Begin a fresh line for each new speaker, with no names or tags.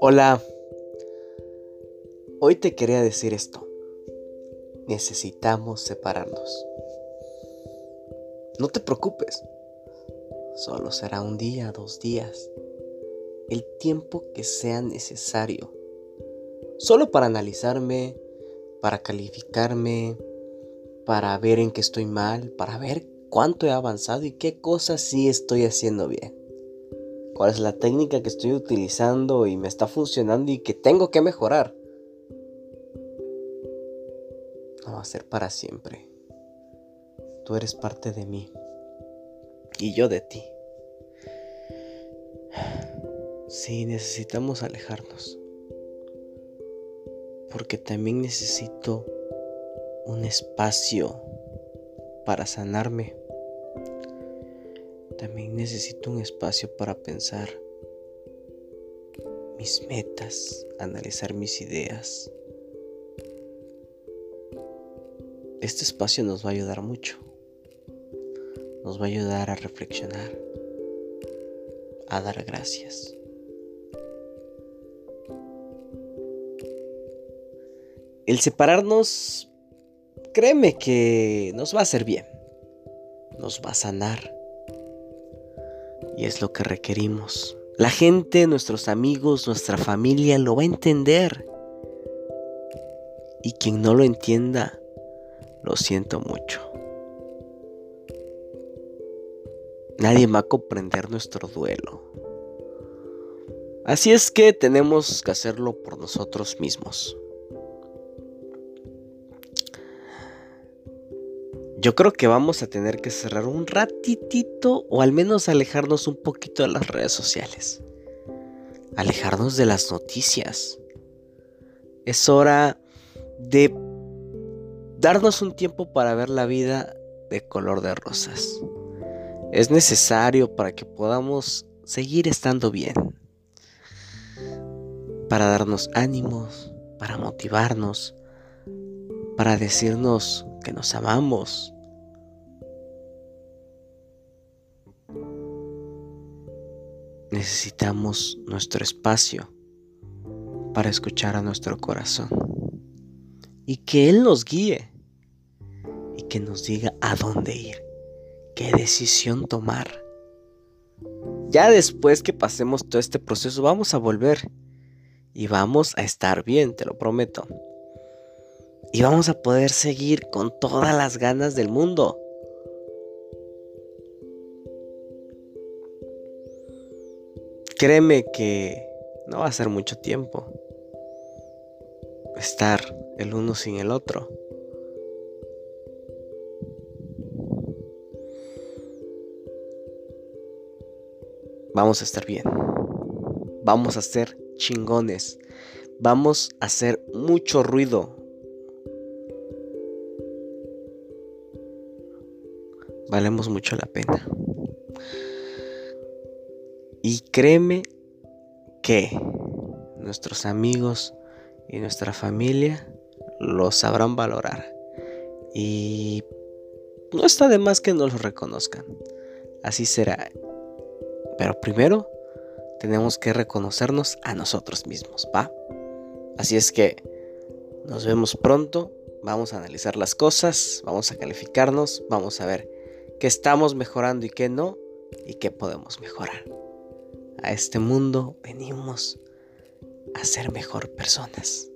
Hola, hoy te quería decir esto. Necesitamos separarnos. No te preocupes, solo será un día, dos días, el tiempo que sea necesario, solo para analizarme, para calificarme, para ver en qué estoy mal, para ver cuánto he avanzado y qué cosas sí estoy haciendo bien cuál es la técnica que estoy utilizando y me está funcionando y que tengo que mejorar. No va a ser para siempre. Tú eres parte de mí y yo de ti. Sí, necesitamos alejarnos. Porque también necesito un espacio para sanarme también necesito un espacio para pensar mis metas, analizar mis ideas. Este espacio nos va a ayudar mucho. Nos va a ayudar a reflexionar, a dar gracias. El separarnos, créeme que nos va a hacer bien, nos va a sanar y es lo que requerimos. La gente, nuestros amigos, nuestra familia lo va a entender. Y quien no lo entienda, lo siento mucho. Nadie va a comprender nuestro duelo. Así es que tenemos que hacerlo por nosotros mismos. Yo creo que vamos a tener que cerrar un ratitito o al menos alejarnos un poquito de las redes sociales. Alejarnos de las noticias. Es hora de darnos un tiempo para ver la vida de color de rosas. Es necesario para que podamos seguir estando bien. Para darnos ánimos, para motivarnos, para decirnos nos amamos. Necesitamos nuestro espacio para escuchar a nuestro corazón y que Él nos guíe y que nos diga a dónde ir, qué decisión tomar. Ya después que pasemos todo este proceso vamos a volver y vamos a estar bien, te lo prometo y vamos a poder seguir con todas las ganas del mundo. Créeme que no va a ser mucho tiempo estar el uno sin el otro. Vamos a estar bien. Vamos a ser chingones. Vamos a hacer mucho ruido valemos mucho la pena. Y créeme que nuestros amigos y nuestra familia lo sabrán valorar. Y no está de más que nos lo reconozcan. Así será. Pero primero tenemos que reconocernos a nosotros mismos, ¿va? Así es que nos vemos pronto, vamos a analizar las cosas, vamos a calificarnos, vamos a ver que estamos mejorando y que no, y que podemos mejorar. A este mundo venimos a ser mejor personas.